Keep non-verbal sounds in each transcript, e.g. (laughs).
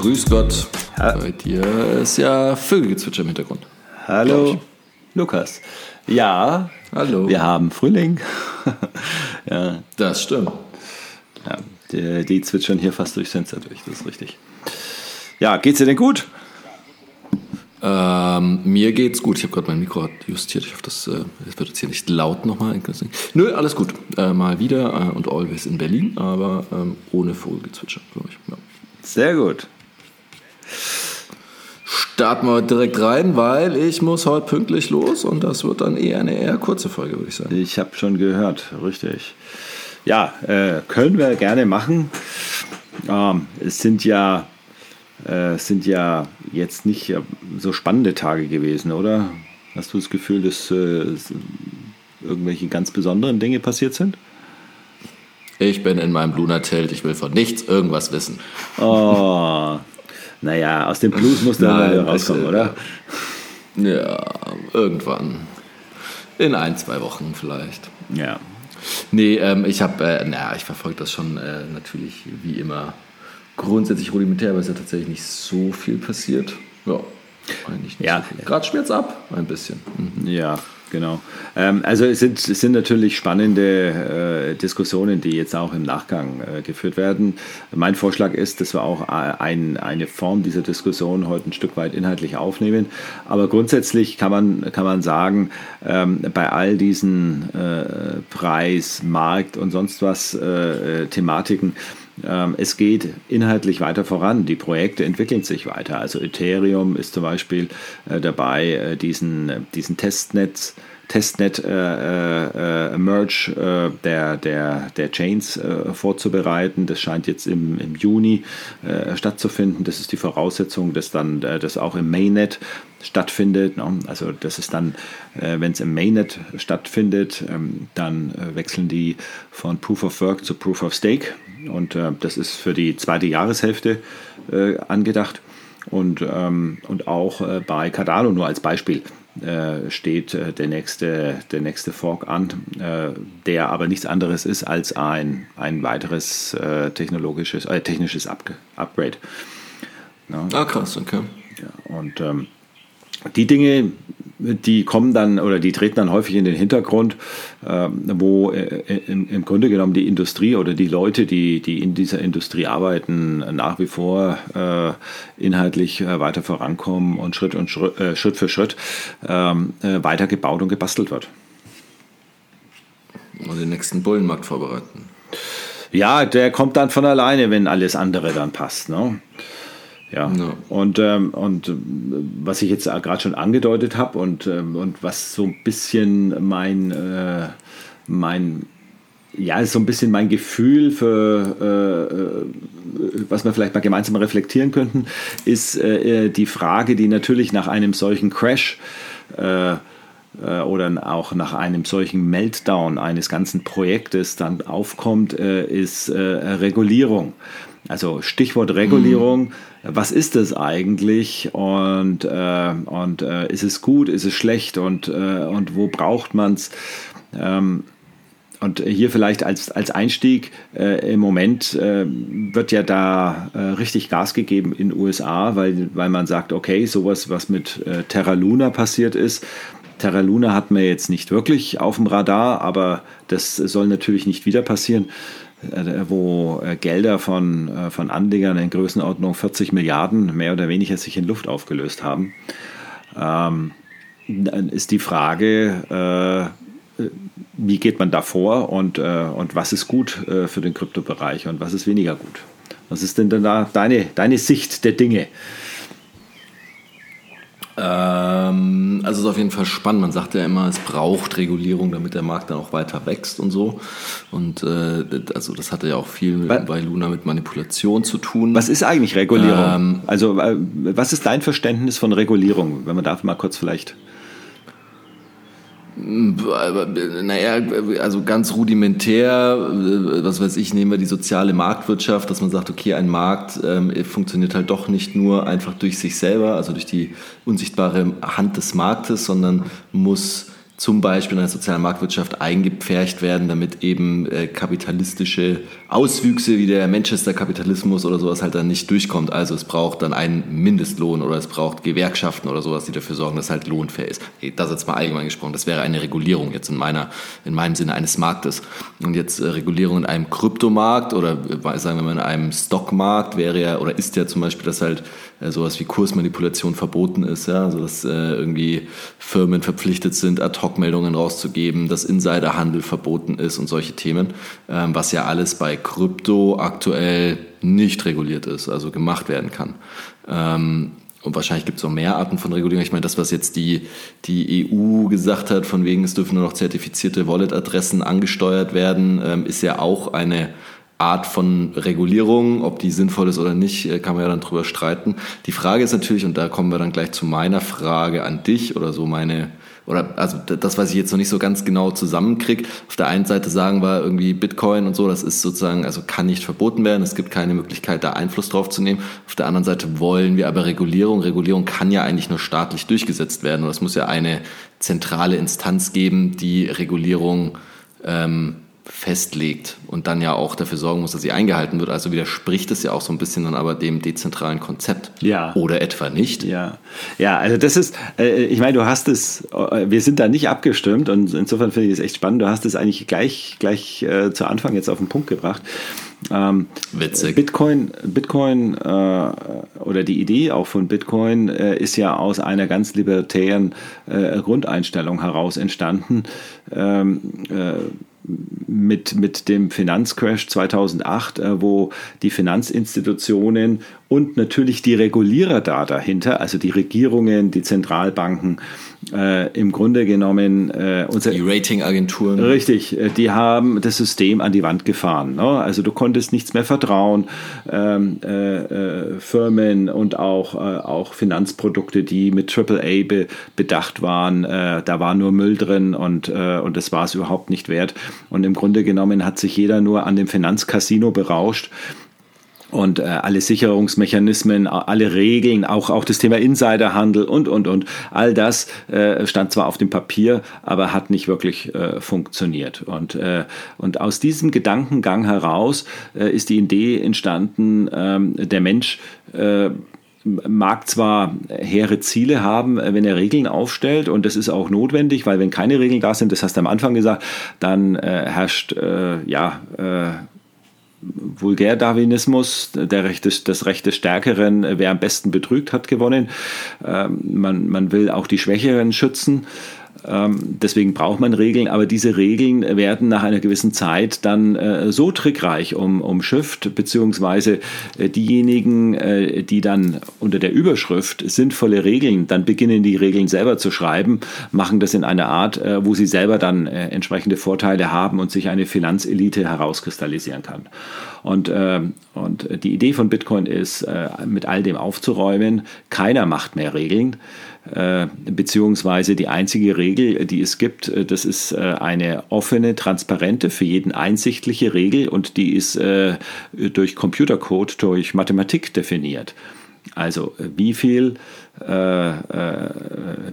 Grüß Gott. Ja. Bei dir ist ja Vögelgezwitscher im Hintergrund. Hallo, Lukas. Ja, hallo. Wir haben Frühling. (laughs) ja. Das stimmt. Ja, die, die zwitschern hier fast durchs Fenster durch, das ist richtig. Ja, geht's dir denn gut? Ähm, mir geht's gut. Ich habe gerade mein Mikro justiert. Ich hoffe, das, äh, das wird jetzt hier nicht laut nochmal. Nö, alles gut. Äh, mal wieder äh, und always in Berlin, aber ähm, ohne Vogelgezwitscher, glaube ich. Ja. Sehr gut. Starten wir direkt rein, weil ich muss heute pünktlich los und das wird dann eher eine eher kurze Folge, würde ich sagen. Ich habe schon gehört, richtig. Ja, äh, können wir gerne machen. Ähm, es sind ja äh, sind ja jetzt nicht so spannende Tage gewesen, oder? Hast du das Gefühl, dass äh, irgendwelche ganz besonderen Dinge passiert sind? Ich bin in meinem Luna-Zelt, ich will von nichts irgendwas wissen. Oh, naja, aus dem Blues muss da mal rauskommen, oder? Ja, irgendwann. In ein, zwei Wochen vielleicht. Ja. Nee, ähm, ich habe, äh, naja, ich verfolge das schon äh, natürlich wie immer grundsätzlich rudimentär, aber es ist ja tatsächlich nicht so viel passiert. Ja, eigentlich nicht ja. so Gerade schmiert ab, ein bisschen. Mhm. Ja, genau. Ähm, also es sind, es sind natürlich spannende äh, Diskussionen, die jetzt auch im Nachgang äh, geführt werden. Mein Vorschlag ist, dass wir auch ein, eine Form dieser Diskussion heute ein Stück weit inhaltlich aufnehmen. Aber grundsätzlich kann man, kann man sagen, ähm, bei all diesen äh, Preis, Markt und sonst was äh, äh, Thematiken, es geht inhaltlich weiter voran. Die Projekte entwickeln sich weiter. Also Ethereum ist zum Beispiel äh, dabei, äh, diesen, diesen Testnetz Testnet äh, äh, Merge äh, der, der, der Chains äh, vorzubereiten. Das scheint jetzt im, im Juni äh, stattzufinden. Das ist die Voraussetzung, dass dann äh, das auch im Mainnet stattfindet. Ne? Also das ist dann, wenn es im Mainnet stattfindet, ähm, dann wechseln die von Proof of Work zu Proof of Stake. Und das ist für die zweite Jahreshälfte angedacht. Und, ähm, und auch bei Cardano nur als Beispiel äh, steht äh, der, nächste, der nächste Fork an, äh, der aber nichts anderes ist als ein, ein weiteres technologisches, äh, technisches Up Upgrade. Ja. Ah, krass, okay. Ja, und ähm, die Dinge, die kommen dann oder die treten dann häufig in den Hintergrund, äh, wo äh, im, Grunde genommen die Industrie oder die Leute, die, die in dieser Industrie arbeiten, nach wie vor äh, inhaltlich äh, weiter vorankommen und Schritt, und Schritt, Schritt für Schritt ähm, äh, weiter gebaut und gebastelt wird. Und den nächsten Bullenmarkt vorbereiten. Ja, der kommt dann von alleine, wenn alles andere dann passt. Ne? Ja. ja. Und, ähm, und äh, was ich jetzt gerade schon angedeutet habe und, ähm, und was so ein bisschen mein, äh, mein ja, ist so ein bisschen mein Gefühl für, äh, äh was wir vielleicht mal gemeinsam reflektieren könnten, ist äh, die Frage, die natürlich nach einem solchen Crash äh, oder auch nach einem solchen Meltdown eines ganzen Projektes dann aufkommt, ist Regulierung. Also Stichwort Regulierung. Mhm. Was ist das eigentlich und, äh, und äh, ist es gut, ist es schlecht und, äh, und wo braucht man es? Ähm, und hier vielleicht als, als Einstieg, äh, im Moment äh, wird ja da äh, richtig Gas gegeben in den USA, weil, weil man sagt, okay, sowas, was mit äh, Terra Luna passiert ist, Terra Luna hat man jetzt nicht wirklich auf dem Radar, aber das soll natürlich nicht wieder passieren. Äh, wo äh, Gelder von, äh, von Anlegern in Größenordnung 40 Milliarden mehr oder weniger sich in Luft aufgelöst haben, ähm, dann ist die Frage, äh, wie geht man da vor und, äh, und was ist gut äh, für den Kryptobereich und was ist weniger gut? Was ist denn da deine, deine Sicht der Dinge? Ähm, also es ist auf jeden Fall spannend. Man sagt ja immer, es braucht Regulierung, damit der Markt dann auch weiter wächst und so. Und äh, also das hatte ja auch viel was? bei Luna mit Manipulation zu tun. Was ist eigentlich Regulierung? Ähm, also äh, was ist dein Verständnis von Regulierung, wenn man darf mal kurz vielleicht naja, also ganz rudimentär, was weiß ich, nehmen wir die soziale Marktwirtschaft, dass man sagt, okay, ein Markt ähm, funktioniert halt doch nicht nur einfach durch sich selber, also durch die unsichtbare Hand des Marktes, sondern muss zum Beispiel in einer sozialen Marktwirtschaft eingepfercht werden, damit eben äh, kapitalistische Auswüchse wie der Manchester-Kapitalismus oder sowas halt dann nicht durchkommt. Also es braucht dann einen Mindestlohn oder es braucht Gewerkschaften oder sowas, die dafür sorgen, dass halt lohnfair ist. Das jetzt mal allgemein gesprochen, das wäre eine Regulierung jetzt in meiner, in meinem Sinne eines Marktes. Und jetzt äh, Regulierung in einem Kryptomarkt oder äh, sagen wir mal in einem Stockmarkt wäre ja oder ist ja zum Beispiel, dass halt äh, sowas wie Kursmanipulation verboten ist, ja, also dass äh, irgendwie Firmen verpflichtet sind, ad hoc Stockmeldungen rauszugeben, dass Insiderhandel verboten ist und solche Themen, ähm, was ja alles bei Krypto aktuell nicht reguliert ist, also gemacht werden kann. Ähm, und wahrscheinlich gibt es auch mehr Arten von Regulierung. Ich meine, das, was jetzt die, die EU gesagt hat, von wegen es dürfen nur noch zertifizierte Wallet-Adressen angesteuert werden, ähm, ist ja auch eine Art von Regulierung, ob die sinnvoll ist oder nicht, äh, kann man ja dann drüber streiten. Die Frage ist natürlich, und da kommen wir dann gleich zu meiner Frage an dich oder so meine oder also das, was ich jetzt noch nicht so ganz genau zusammenkriege. Auf der einen Seite sagen wir irgendwie Bitcoin und so, das ist sozusagen, also kann nicht verboten werden, es gibt keine Möglichkeit, da Einfluss drauf zu nehmen. Auf der anderen Seite wollen wir aber Regulierung. Regulierung kann ja eigentlich nur staatlich durchgesetzt werden und es muss ja eine zentrale Instanz geben, die Regulierung ähm, festlegt und dann ja auch dafür sorgen muss, dass sie eingehalten wird. Also widerspricht es ja auch so ein bisschen dann aber dem dezentralen Konzept. Ja. Oder etwa nicht. Ja. Ja, also das ist, äh, ich meine, du hast es, äh, wir sind da nicht abgestimmt und insofern finde ich es echt spannend. Du hast es eigentlich gleich, gleich äh, zu Anfang jetzt auf den Punkt gebracht. Ähm, Witzig. Bitcoin, Bitcoin äh, oder die Idee auch von Bitcoin äh, ist ja aus einer ganz libertären äh, Grundeinstellung heraus entstanden. Ähm, mit, mit dem Finanzcrash 2008, äh, wo die Finanzinstitutionen und natürlich die Regulierer da dahinter, also die Regierungen, die Zentralbanken, äh, im Grunde genommen äh, unser, die Ratingagenturen. Richtig, äh, die haben das System an die Wand gefahren. Ne? Also du konntest nichts mehr vertrauen. Ähm, äh, äh Firmen und auch, auch Finanzprodukte, die mit AAA be, bedacht waren, da war nur Müll drin und, und das war es überhaupt nicht wert. Und im Grunde genommen hat sich jeder nur an dem Finanzcasino berauscht und äh, alle Sicherungsmechanismen, alle Regeln, auch, auch das Thema Insiderhandel und, und, und. All das äh, stand zwar auf dem Papier, aber hat nicht wirklich äh, funktioniert. Und, äh, und aus diesem Gedankengang heraus äh, ist die Idee entstanden, ähm, der Mensch äh, mag zwar hehre Ziele haben, wenn er Regeln aufstellt, und das ist auch notwendig, weil wenn keine Regeln da sind, das hast du am Anfang gesagt, dann äh, herrscht äh, ja äh, Vulgärdarwinismus, der Recht des, das Recht des Stärkeren, wer am besten betrügt, hat gewonnen. Ähm, man, man will auch die Schwächeren schützen. Ähm, deswegen braucht man Regeln, aber diese Regeln werden nach einer gewissen Zeit dann äh, so trickreich um, umschifft, beziehungsweise äh, diejenigen, äh, die dann unter der Überschrift sinnvolle Regeln, dann beginnen die Regeln selber zu schreiben, machen das in einer Art, wo sie selber dann entsprechende Vorteile haben und sich eine Finanzelite herauskristallisieren kann. Und, äh, und die Idee von Bitcoin ist, mit all dem aufzuräumen, keiner macht mehr Regeln. Äh, beziehungsweise die einzige Regel, die es gibt, äh, das ist äh, eine offene, transparente, für jeden einsichtliche Regel und die ist durch Computercode, durch Mathematik definiert. Also wie viel äh, äh,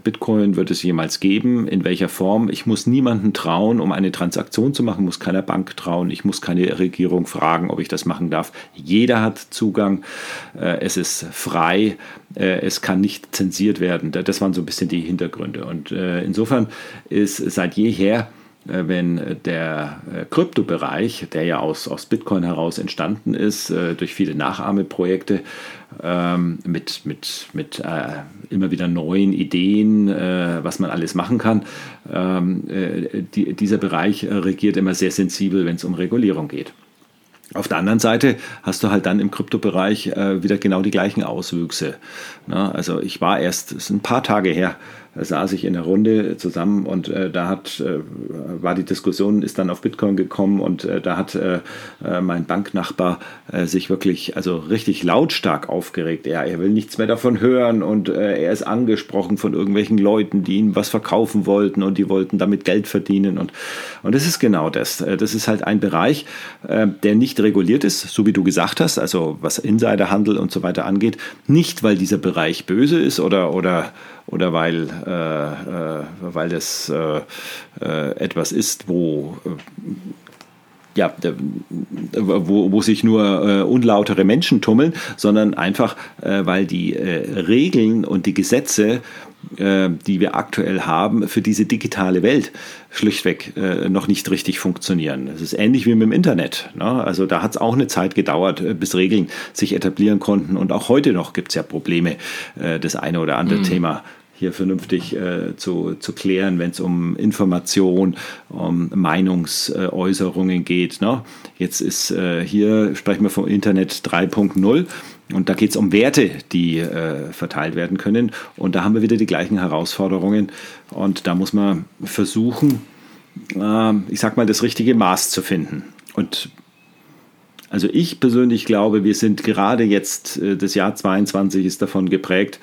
Bitcoin wird es jemals geben, in welcher Form. Ich muss niemanden trauen, um eine Transaktion zu machen, muss keiner Bank trauen, ich muss keine Regierung fragen, ob ich das machen darf. Jeder hat Zugang, äh, es ist frei, äh, es kann nicht zensiert werden. Das waren so ein bisschen die Hintergründe. Und äh, insofern ist seit jeher äh, wenn der äh, Kryptobereich, der ja aus, aus Bitcoin heraus entstanden ist, äh, durch viele Nachahmeprojekte ähm, mit, mit, mit immer wieder neuen Ideen, was man alles machen kann, ähm, dieser Bereich regiert immer sehr sensibel, wenn es um Regulierung geht. Auf der anderen Seite hast du halt dann im Kryptobereich äh, wieder genau die gleichen Auswüchse. Na, also ich war erst, ist ein paar Tage her, saß ich in der Runde zusammen und äh, da hat, äh, war die Diskussion, ist dann auf Bitcoin gekommen und äh, da hat äh, äh, mein Banknachbar äh, sich wirklich, also richtig lautstark aufgeregt. Er, er will nichts mehr davon hören und er ist angesprochen von irgendwelchen Leuten, die ihm was verkaufen wollten und die wollten damit Geld verdienen und, und das ist genau das. Das ist halt ein Bereich, der nicht reguliert ist, so wie du gesagt hast, also was Insiderhandel und so weiter angeht, nicht weil dieser Bereich böse ist oder, oder oder weil, äh, äh, weil das äh, etwas ist, wo ja, wo, wo sich nur äh, unlautere Menschen tummeln, sondern einfach, äh, weil die äh, Regeln und die Gesetze, die wir aktuell haben, für diese digitale Welt schlichtweg noch nicht richtig funktionieren. Es ist ähnlich wie mit dem Internet. Ne? Also da hat es auch eine Zeit gedauert, bis Regeln sich etablieren konnten. Und auch heute noch gibt es ja Probleme, das eine oder andere mhm. Thema hier vernünftig äh, zu, zu klären, wenn es um Information, um Meinungsäußerungen geht. Ne? Jetzt ist äh, hier, sprechen wir vom Internet 3.0 und da geht es um Werte, die äh, verteilt werden können. Und da haben wir wieder die gleichen Herausforderungen. Und da muss man versuchen, ähm, ich sag mal, das richtige Maß zu finden. Und also ich persönlich glaube, wir sind gerade jetzt, äh, das Jahr 22 ist davon geprägt,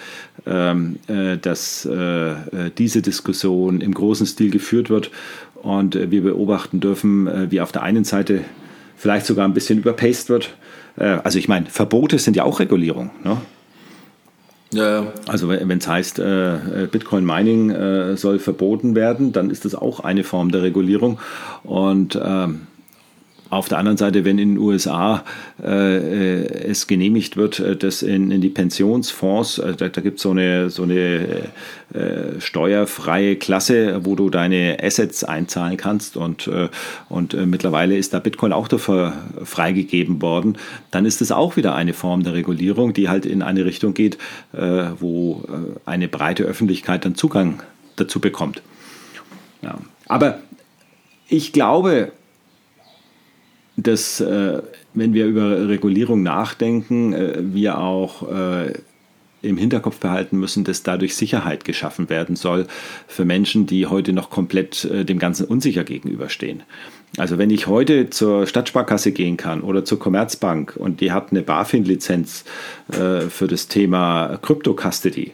ähm, äh, dass äh, diese Diskussion im großen Stil geführt wird und wir beobachten dürfen, wie auf der einen Seite vielleicht sogar ein bisschen überpaced wird. Also ich meine, Verbote sind ja auch Regulierung. Ne? Ja, Also wenn es heißt, Bitcoin Mining soll verboten werden, dann ist das auch eine Form der Regulierung. Und ähm, auf der anderen Seite, wenn in den USA äh, es genehmigt wird, äh, dass in, in die Pensionsfonds, äh, da, da gibt so es eine, so eine äh, steuerfreie Klasse, wo du deine Assets einzahlen kannst und, äh, und äh, mittlerweile ist da Bitcoin auch dafür freigegeben worden, dann ist es auch wieder eine Form der Regulierung, die halt in eine Richtung geht, wo eine breite Öffentlichkeit dann Zugang dazu bekommt. Ja. Aber ich glaube, dass, äh, wenn wir über Regulierung nachdenken, äh, wir auch äh, im Hinterkopf behalten müssen, dass dadurch Sicherheit geschaffen werden soll für Menschen, die heute noch komplett äh, dem Ganzen unsicher gegenüberstehen. Also wenn ich heute zur Stadtsparkasse gehen kann oder zur Commerzbank und die hat eine BaFin-Lizenz äh, für das Thema Crypto-Custody,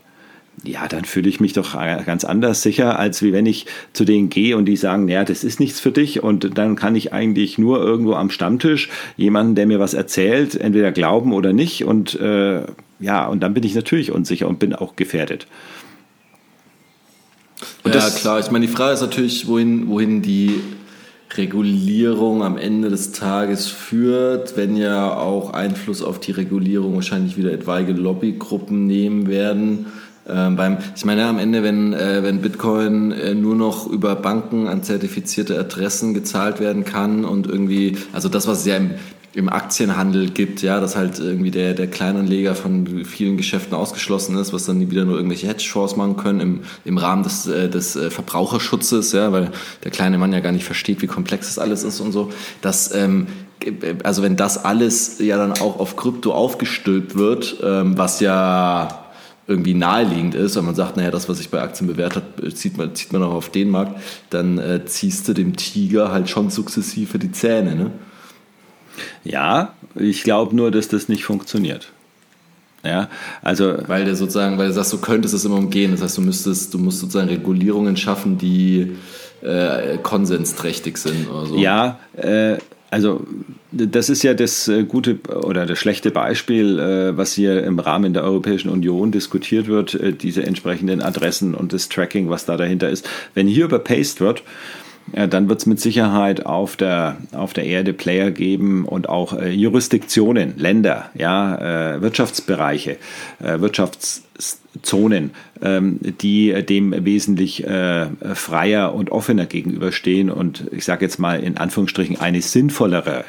ja, dann fühle ich mich doch ganz anders sicher, als wie wenn ich zu denen gehe und die sagen, naja, das ist nichts für dich und dann kann ich eigentlich nur irgendwo am Stammtisch jemanden, der mir was erzählt, entweder glauben oder nicht und äh, ja, und dann bin ich natürlich unsicher und bin auch gefährdet. Und ja, klar. Ich meine, die Frage ist natürlich, wohin, wohin die Regulierung am Ende des Tages führt, wenn ja auch Einfluss auf die Regulierung wahrscheinlich wieder etwaige Lobbygruppen nehmen werden ähm, beim, ich meine, am Ende, wenn, äh, wenn Bitcoin äh, nur noch über Banken an zertifizierte Adressen gezahlt werden kann und irgendwie, also das, was es ja im, im Aktienhandel gibt, ja, dass halt irgendwie der, der Kleinanleger von vielen Geschäften ausgeschlossen ist, was dann wieder nur irgendwelche Hedgefonds machen können im, im Rahmen des, äh, des äh, Verbraucherschutzes, ja, weil der kleine Mann ja gar nicht versteht, wie komplex das alles ist und so. dass ähm, also wenn das alles ja dann auch auf Krypto aufgestülpt wird, ähm, was ja irgendwie naheliegend ist, wenn man sagt, naja, das, was sich bei Aktien bewährt hat, zieht man, zieht man auch auf den Markt, dann äh, ziehst du dem Tiger halt schon sukzessive die Zähne. Ne? Ja, ich glaube nur, dass das nicht funktioniert. Ja, also weil der sozusagen, weil du sagst, du könntest es immer umgehen. Das heißt, du müsstest, du musst sozusagen Regulierungen schaffen, die äh, konsensträchtig sind oder so. Ja, äh, also das ist ja das äh, gute oder das schlechte Beispiel, äh, was hier im Rahmen der Europäischen Union diskutiert wird, äh, diese entsprechenden Adressen und das Tracking, was da dahinter ist. Wenn hier überpaced wird, dann wird es mit Sicherheit auf der, auf der Erde Player geben und auch äh, Jurisdiktionen, Länder, ja, äh, Wirtschaftsbereiche, äh, Wirtschaftszonen, ähm, die dem wesentlich freier und offener gegenüberstehen und ich sage jetzt mal in Anführungsstrichen eine sinnvollere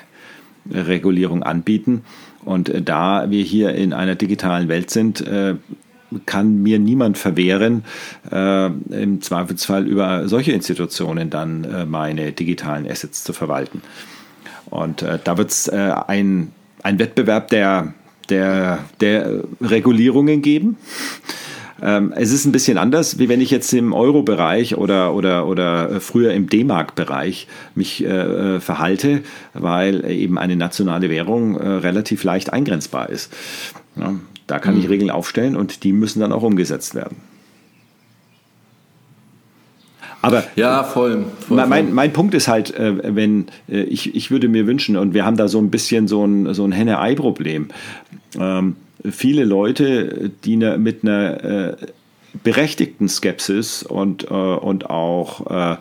Regulierung anbieten. Und äh, da wir hier in einer digitalen Welt sind, äh, kann mir niemand verwehren, äh, im Zweifelsfall über solche Institutionen dann äh, meine digitalen Assets zu verwalten. Und äh, da wird es äh, ein, ein Wettbewerb der, der, der Regulierungen geben. Ähm, es ist ein bisschen anders, wie wenn ich jetzt im Euro-Bereich oder, oder, oder früher im D-Mark-Bereich mich äh, äh, verhalte, weil eben eine nationale Währung äh, relativ leicht eingrenzbar ist. Ja, da kann mhm. ich Regeln aufstellen und die müssen dann auch umgesetzt werden. Aber ja, voll. voll, mein, mein Punkt ist halt, äh, wenn ich, ich würde mir wünschen, und wir haben da so ein bisschen so ein, so ein Henne-Ei-Problem. Ähm, viele Leute, die ne, mit einer äh, berechtigten Skepsis und, äh, und auch äh, äh,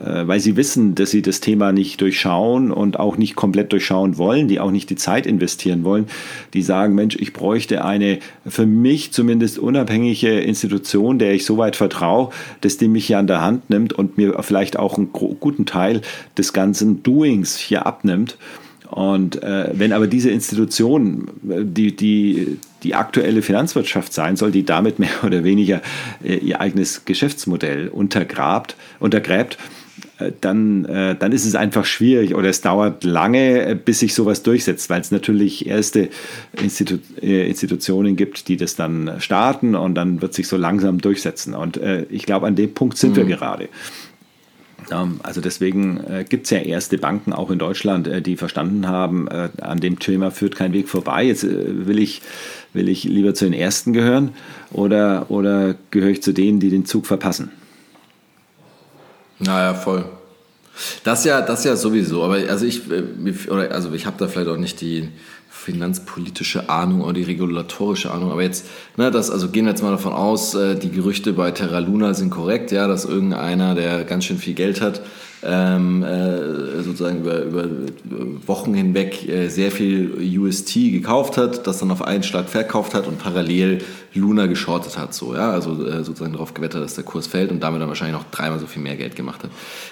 weil sie wissen, dass sie das Thema nicht durchschauen und auch nicht komplett durchschauen wollen, die auch nicht die Zeit investieren wollen, die sagen, Mensch, ich bräuchte eine für mich zumindest unabhängige Institution, der ich so weit vertraue, dass die mich hier an der Hand nimmt und mir vielleicht auch einen guten Teil des ganzen Doings hier abnimmt. Und äh, wenn aber diese Institution die, die, die aktuelle Finanzwirtschaft sein soll, die damit mehr oder weniger äh, ihr eigenes Geschäftsmodell untergrabt, untergräbt, äh, dann, äh, dann ist es einfach schwierig oder es dauert lange, äh, bis sich sowas durchsetzt, weil es natürlich erste Institu Institutionen gibt, die das dann starten und dann wird sich so langsam durchsetzen. Und ich glaube, an dem Punkt sind mhm. wir gerade. Also deswegen gibt es ja erste Banken auch in Deutschland, die verstanden haben, an dem Thema führt kein Weg vorbei. Jetzt will ich, will ich lieber zu den Ersten gehören oder, oder gehöre ich zu denen, die den Zug verpassen? Naja, voll. Das ja, das ja sowieso. Aber also ich, äh, oder also ich habe da vielleicht auch nicht die finanzpolitische Ahnung oder die regulatorische Ahnung. Aber jetzt, ne, das, also gehen wir jetzt mal davon aus, äh, die Gerüchte bei Terra Luna sind korrekt, ja, dass irgendeiner, der ganz schön viel Geld hat, ähm, äh, sozusagen über, über Wochen hinweg äh, sehr viel UST gekauft hat, das dann auf einen Schlag verkauft hat und parallel Luna geschortet hat, so, ja, also äh, sozusagen darauf gewettert, dass der Kurs fällt und damit dann wahrscheinlich noch dreimal so viel mehr Geld gemacht hat.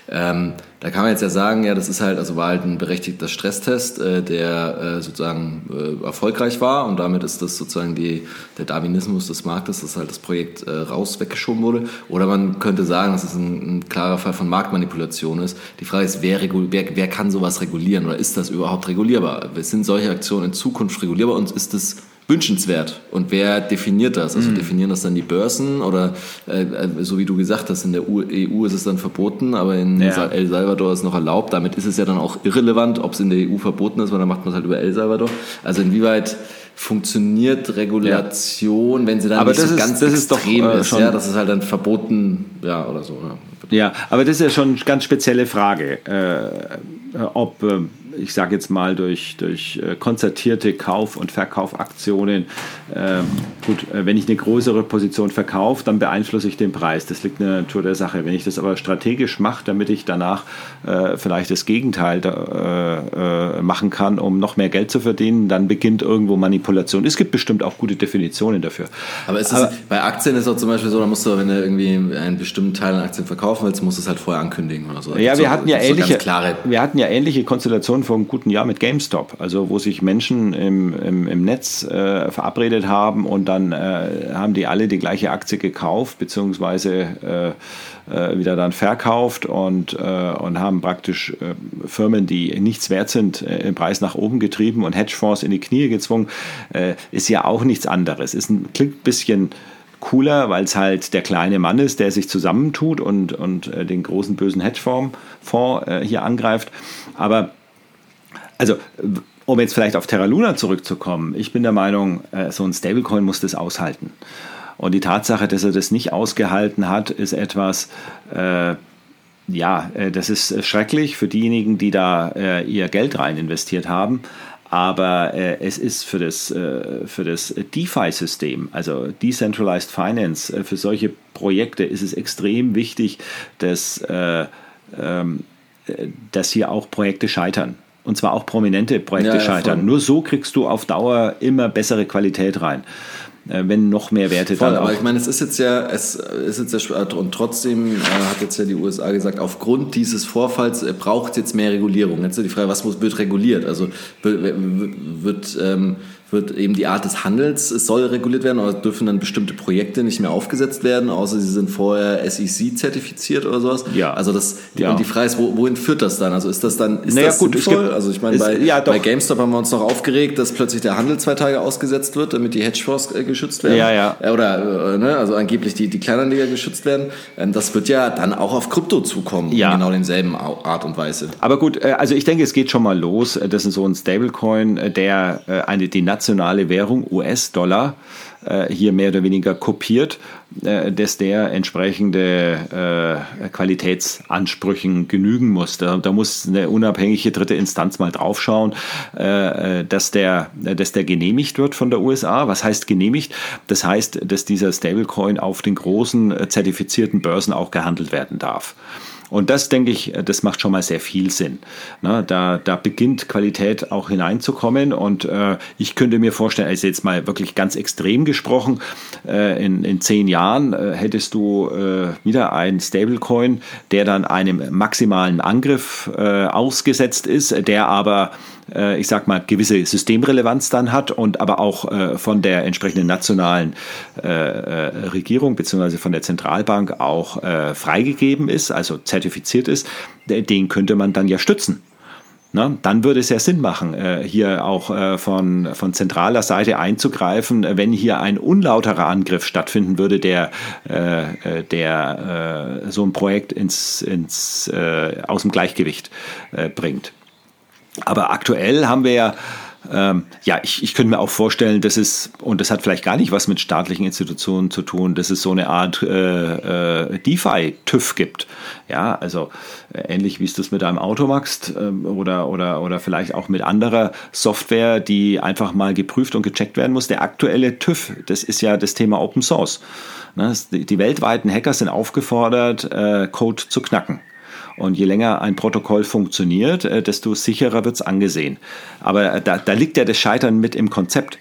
Ähm, da kann man jetzt ja sagen, ja, das ist halt, also war halt ein berechtigter Stresstest, äh, der äh, sozusagen äh, erfolgreich war und damit ist das sozusagen die, der Darwinismus des Marktes, dass halt das Projekt raus weggeschoben wurde. Oder man könnte sagen, das ist ein, ein klarer Fall von Marktmanipulation ist. Die Frage ist, wer, wer, wer kann sowas regulieren oder ist das überhaupt regulierbar? Sind solche Aktionen in Zukunft regulierbar und ist das wünschenswert. Und wer definiert das? Also mhm. definieren das dann die Börsen oder äh, äh so wie du gesagt hast, in der EU e ist es dann verboten, aber in ja. El Salvador ist es noch erlaubt. Damit ist es ja dann auch irrelevant, ob es in der EU verboten ist, weil dann macht man es halt über El Salvador. Also inwieweit funktioniert Regulation, ja. wenn sie dann aber nicht so ist, ganz das extrem ist, doch, äh, ist, ja, das ist halt dann verboten, ja, oder so. Ja, ja aber das ist ja schon eine ganz spezielle Frage, äh, ob äh, ich sage jetzt mal, durch, durch äh, konzertierte Kauf- und Verkaufaktionen. Ähm, gut, äh, wenn ich eine größere Position verkaufe, dann beeinflusse ich den Preis. Das liegt in der Natur der Sache. Wenn ich das aber strategisch mache, damit ich danach äh, vielleicht das Gegenteil da, äh, machen kann, um noch mehr Geld zu verdienen, dann beginnt irgendwo Manipulation. Es gibt bestimmt auch gute Definitionen dafür. Aber, ist das, bei Aktien ist es auch zum Beispiel so, da musst du, wenn du irgendwie einen bestimmten Teil an Aktien verkaufen willst, musst du es halt vorher ankündigen oder so. Ja, wir so, hatten ja ähnliche, wir hatten ja ähnliche Konstellationen vor einem guten Jahr mit GameStop, also wo sich Menschen im, im, im Netz äh, verabredet haben und dann äh, haben die alle die gleiche Aktie gekauft, beziehungsweise äh, äh wieder dann verkauft und, äh, und haben praktisch äh, Firmen, die nichts wert sind, im Preis nach oben getrieben und Hedgefonds in die Knie gezwungen, ist ja auch nichts anderes. Ist ein, klingt ein bisschen cooler, weil es halt der kleine Mann ist, der sich zusammentut und, und äh, den großen bösen Hedgefonds äh, hier angreift. Aber also um jetzt vielleicht auf Terra Luna zurückzukommen, ich bin der Meinung, äh, so ein Stablecoin muss das aushalten. Und die Tatsache, dass er das nicht ausgehalten hat, ist etwas, äh, ja, äh, das ist schrecklich für diejenigen, die da äh, ihr Geld rein investiert haben. Aber äh, es ist für das, äh, für das DeFi-System, also Decentralized Finance, für solche Projekte ist es extrem wichtig, dass, äh, ähm, dass hier auch Projekte scheitern. Und zwar auch prominente Projekte ja, scheitern. Nur so kriegst du auf Dauer immer bessere Qualität rein äh, wenn noch mehr Werte Voll, dann aber ich meine, es ist jetzt ja, es ist jetzt ja, und trotzdem äh, hat jetzt ja die USA gesagt, aufgrund dieses Vorfalls äh, braucht es jetzt mehr Regulierung. Jetzt ist die Frage, was muss, wird reguliert? Also wird, wird ähm, wird eben die Art des Handels, es soll reguliert werden, oder dürfen dann bestimmte Projekte nicht mehr aufgesetzt werden, außer sie sind vorher SEC-zertifiziert oder sowas. Ja. Also das, ja. und die Frage ist, wohin führt das dann? Also ist das dann, ist naja, das gut, sinnvoll? Also ich meine, bei, ja, bei GameStop haben wir uns noch aufgeregt, dass plötzlich der Handel zwei Tage ausgesetzt wird, damit die Hedgefonds äh, geschützt werden. Ja, ja. Äh, oder, äh, ne, also angeblich die, die Kleinanleger geschützt werden. Ähm, das wird ja dann auch auf Krypto zukommen, ja. in genau denselben Art und Weise. Aber gut, also ich denke, es geht schon mal los. Das ist so ein Stablecoin, der eine, die nationale Währung, US-Dollar, äh, hier mehr oder weniger kopiert, äh, dass der entsprechende äh, Qualitätsansprüchen genügen muss. Da, da, muss eine unabhängige dritte Instanz mal draufschauen, dass, der, dass der genehmigt wird von der USA. Was heißt genehmigt? Das heißt, dass dieser Stablecoin auf den großen zertifizierten Börsen auch gehandelt werden darf. Und das, denke ich, das macht schon mal sehr viel Sinn. Ne, da, da beginnt Qualität auch hineinzukommen. Und äh, ich könnte mir vorstellen, also jetzt mal wirklich ganz extrem gesprochen, äh, in, in zehn Jahren äh, hättest du äh, wieder einen Stablecoin, der dann einem maximalen Angriff äh, ausgesetzt ist, der aber äh, ich sag mal, gewisse Systemrelevanz dann hat und aber auch äh, von der entsprechenden nationalen äh, Regierung bzw. von der Zentralbank auch freigegeben ist, also zertifiziert ist, den könnte man dann ja stützen. Na, dann würde es ja Sinn machen, hier auch von, von zentraler Seite einzugreifen, wenn hier ein unlauterer Angriff stattfinden würde, der, der so ein Projekt ins, ins, aus dem Gleichgewicht bringt. Aber aktuell haben wir ja, ähm, ja, ich, ich könnte mir auch vorstellen, dass es, und das hat vielleicht gar nicht was mit staatlichen Institutionen zu tun, dass es so eine Art äh, äh, DeFi-TÜV gibt. Ja, also äh, ähnlich wie es das mit einem Auto machst äh, oder, oder, oder vielleicht auch mit anderer Software, die einfach mal geprüft und gecheckt werden muss. Der aktuelle TÜV, das ist ja das Thema Open Source. Ne, die, die weltweiten Hacker sind aufgefordert, äh, Code zu knacken. Und je länger ein Protokoll funktioniert, äh, desto sicherer wird es angesehen. Aber äh, da, da liegt ja das Scheitern mit im Konzept.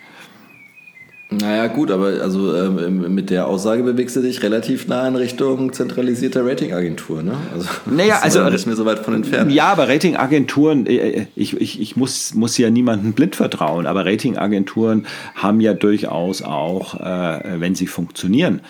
Naja, gut, aber also ähm, mit der Aussage bewegst du dich relativ nah in Richtung zentralisierter Ratingagentur, ne? Also, (laughs) naja, also nicht mehr so weit von entfernt. Ja, aber Ratingagenturen, äh, ich, ich, ich muss, muss ja niemandem blind vertrauen, aber Ratingagenturen haben ja durchaus auch, äh, wenn sie funktionieren,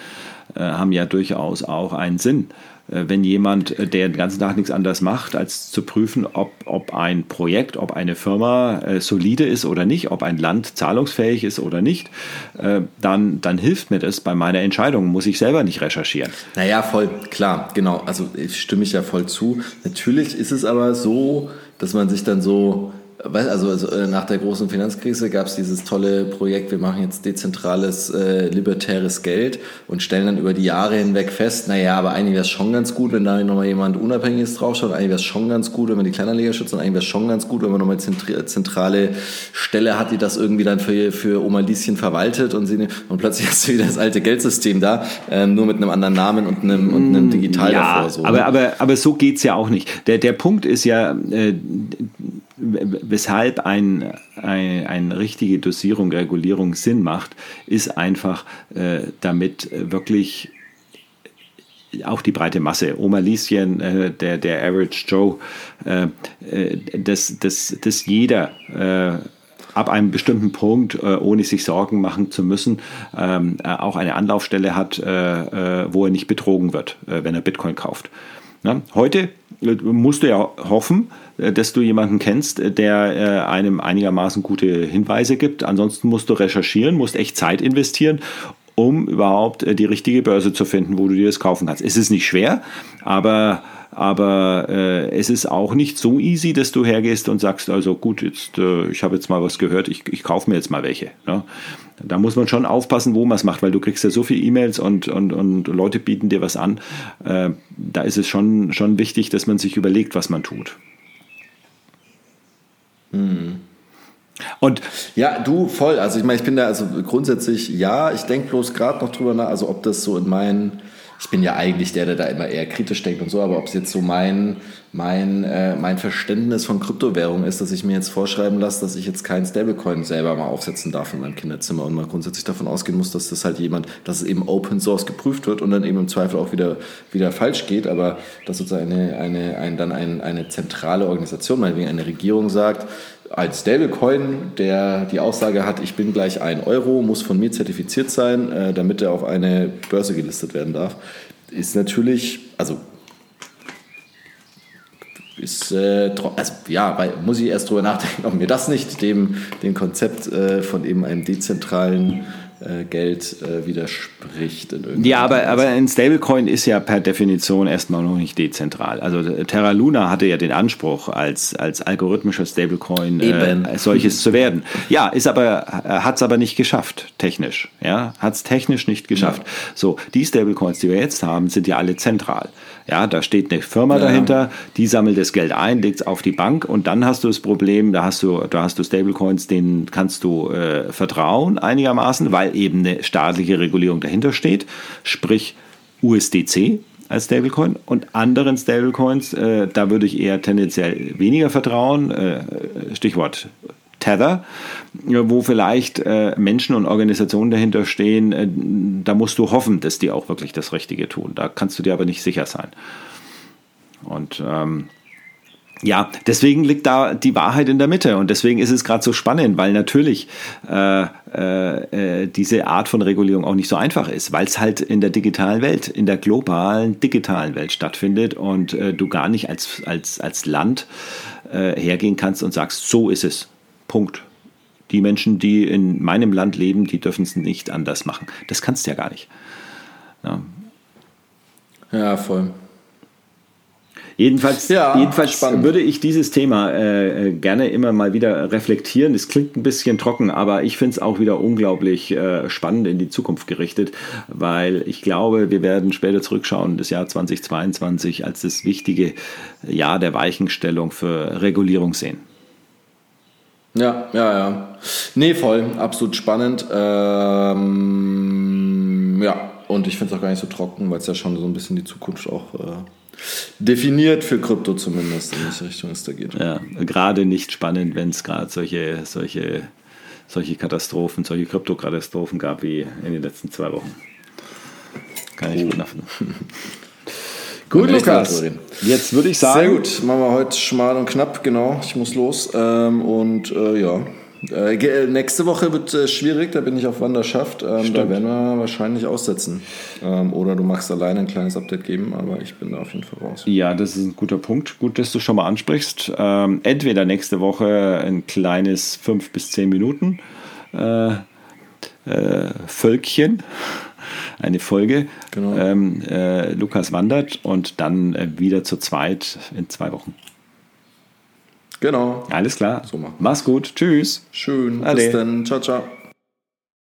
äh, haben ja durchaus auch einen Sinn. Äh, wenn jemand, äh, der den ganzen Tag nichts anderes macht, als zu prüfen, ob, ob ein Projekt, ob eine Firma äh, solide ist oder nicht, ob ein Land zahlungsfähig ist oder nicht, äh, dann, dann hilft mir das bei meiner Entscheidung, muss ich selber nicht recherchieren. Naja, voll, klar, genau. Also stimme ich ja voll zu. Natürlich ist es aber so, dass man sich dann so also, also äh, nach der großen Finanzkrise gab es dieses tolle Projekt, wir machen jetzt dezentrales, äh, libertäres Geld und stellen dann über die Jahre hinweg fest, naja, aber eigentlich wäre es schon ganz gut, wenn da nochmal jemand Unabhängiges draufschaut, eigentlich wäre es schon ganz gut, wenn man die Kleinanleger schützt und eigentlich wäre es schon ganz gut, wenn man nochmal eine zentrale Stelle hat, die das irgendwie dann für, für Oma Lieschen verwaltet und, sie, und plötzlich hast du wieder das alte Geldsystem da, äh, nur mit einem anderen Namen und einem, und einem Digital ja, davor. So, aber, ne? aber, aber so geht's ja auch nicht. Der, der Punkt ist ja, äh, weshalb ein, ein, eine richtige Dosierung, Regulierung Sinn macht, ist einfach, äh, damit wirklich auch die breite Masse, Oma Lieschen, äh, der, der Average Joe, äh, äh dass, dass, dass jeder äh, ab einem bestimmten Punkt, äh, ohne sich Sorgen machen zu müssen, ähm, auch eine Anlaufstelle hat, wo er nicht betrogen wird, wenn er Bitcoin kauft. Na, heute musst du ja hoffen, äh, dass du jemanden kennst, äh, der äh, einem einigermaßen gute Hinweise gibt. Ansonsten musst du recherchieren, musst echt Zeit investieren, um überhaupt die richtige Börse zu finden, wo du dir das kaufen kannst. Es ist nicht schwer, aber aber äh, es ist auch nicht so easy, dass du hergehst und sagst, also gut, jetzt, äh, ich habe jetzt mal was gehört, ich, ich kaufe mir jetzt mal welche. Ne? Da muss man schon aufpassen, wo man es macht, weil du kriegst ja so viele E-Mails und, und, und Leute bieten dir was an. Äh, da ist es schon, schon wichtig, dass man sich überlegt, was man tut. Mhm. Und ja, du voll. Also ich meine, ich bin da also grundsätzlich ja. Ich denke bloß gerade noch drüber nach, also ob das so in meinen ich bin ja eigentlich der, der da immer eher kritisch denkt und so, aber ob es jetzt so mein, mein, äh, mein Verständnis von Kryptowährungen ist, dass ich mir jetzt vorschreiben lasse, dass ich jetzt keinen Stablecoin selber mal aufsetzen darf in meinem Kinderzimmer und mal grundsätzlich davon ausgehen muss, dass das halt jemand, dass es eben Open Source geprüft wird und dann eben im Zweifel auch wieder, wieder falsch geht, aber dass sozusagen eine, eine, ein, dann ein, eine zentrale Organisation, meinetwegen eine Regierung sagt, ein Stablecoin, der die Aussage hat, ich bin gleich ein Euro, muss von mir zertifiziert sein, äh, damit er auf eine Börse gelistet werden darf, ist natürlich, also ist, äh, also ja, weil, muss ich erst drüber nachdenken, ob mir das nicht dem, dem Konzept äh, von eben einem dezentralen Geld äh, widerspricht. ja, aber, aber ein Stablecoin ist ja per Definition erstmal noch nicht dezentral. Also Terra Luna hatte ja den Anspruch, als, als algorithmischer Stablecoin äh, solches zu werden. Ja, ist aber, hat es aber nicht geschafft, technisch. Ja, hat es technisch nicht geschafft. Ja. So, die Stablecoins, die wir jetzt haben, sind ja alle zentral. Ja, da steht eine Firma ja. dahinter, die sammelt das Geld ein, legt es auf die Bank und dann hast du das Problem, da hast du, da hast du Stablecoins, denen kannst du äh, vertrauen einigermaßen, weil eben eine staatliche Regulierung dahinter steht, sprich USDC als Stablecoin und anderen Stablecoins, äh, da würde ich eher tendenziell weniger vertrauen, äh, Stichwort Tether, wo vielleicht äh, Menschen und Organisationen dahinter stehen, äh, da musst du hoffen, dass die auch wirklich das Richtige tun. Da kannst du dir aber nicht sicher sein. Und ähm, ja, deswegen liegt da die Wahrheit in der Mitte und deswegen ist es gerade so spannend, weil natürlich äh, äh, äh, diese Art von Regulierung auch nicht so einfach ist, weil es halt in der digitalen Welt, in der globalen digitalen Welt stattfindet und äh, du gar nicht als, als, als Land äh, hergehen kannst und sagst, so ist es. Punkt. Die Menschen, die in meinem Land leben, die dürfen es nicht anders machen. Das kannst du ja gar nicht. Ja, ja voll. Jedenfalls, ja, jedenfalls würde ich dieses Thema äh, gerne immer mal wieder reflektieren. Es klingt ein bisschen trocken, aber ich finde es auch wieder unglaublich äh, spannend in die Zukunft gerichtet, weil ich glaube, wir werden später zurückschauen, das Jahr 2022 als das wichtige Jahr der Weichenstellung für Regulierung sehen. Ja, ja, ja. Nee, voll, absolut spannend. Ähm, ja, und ich finde es auch gar nicht so trocken, weil es ja schon so ein bisschen die Zukunft auch äh, definiert für Krypto zumindest, in welche Richtung es da geht. Ja, gerade nicht spannend, wenn es gerade solche, solche, solche Katastrophen, solche Kryptokatastrophen gab wie in den letzten zwei Wochen. Kann ich oh. gut nachvollziehen. (laughs) Gut, Lukas. Jetzt würde ich sagen. Sehr gut. Machen wir heute schmal und knapp, genau. Ich muss los. Ähm, und äh, ja. Äh, nächste Woche wird äh, schwierig, da bin ich auf Wanderschaft. Ähm, da werden wir wahrscheinlich aussetzen. Ähm, oder du machst alleine ein kleines Update geben, aber ich bin da auf jeden Fall raus. Ja, das ist ein guter Punkt. Gut, dass du schon mal ansprichst. Ähm, entweder nächste Woche ein kleines 5 bis 10 Minuten äh, äh, Völkchen eine Folge. Genau. Ähm, äh, Lukas wandert und dann äh, wieder zu zweit in zwei Wochen. Genau. Alles klar. So machen. Mach's gut. Tschüss. Schön. Ade. Bis dann. Ciao, ciao.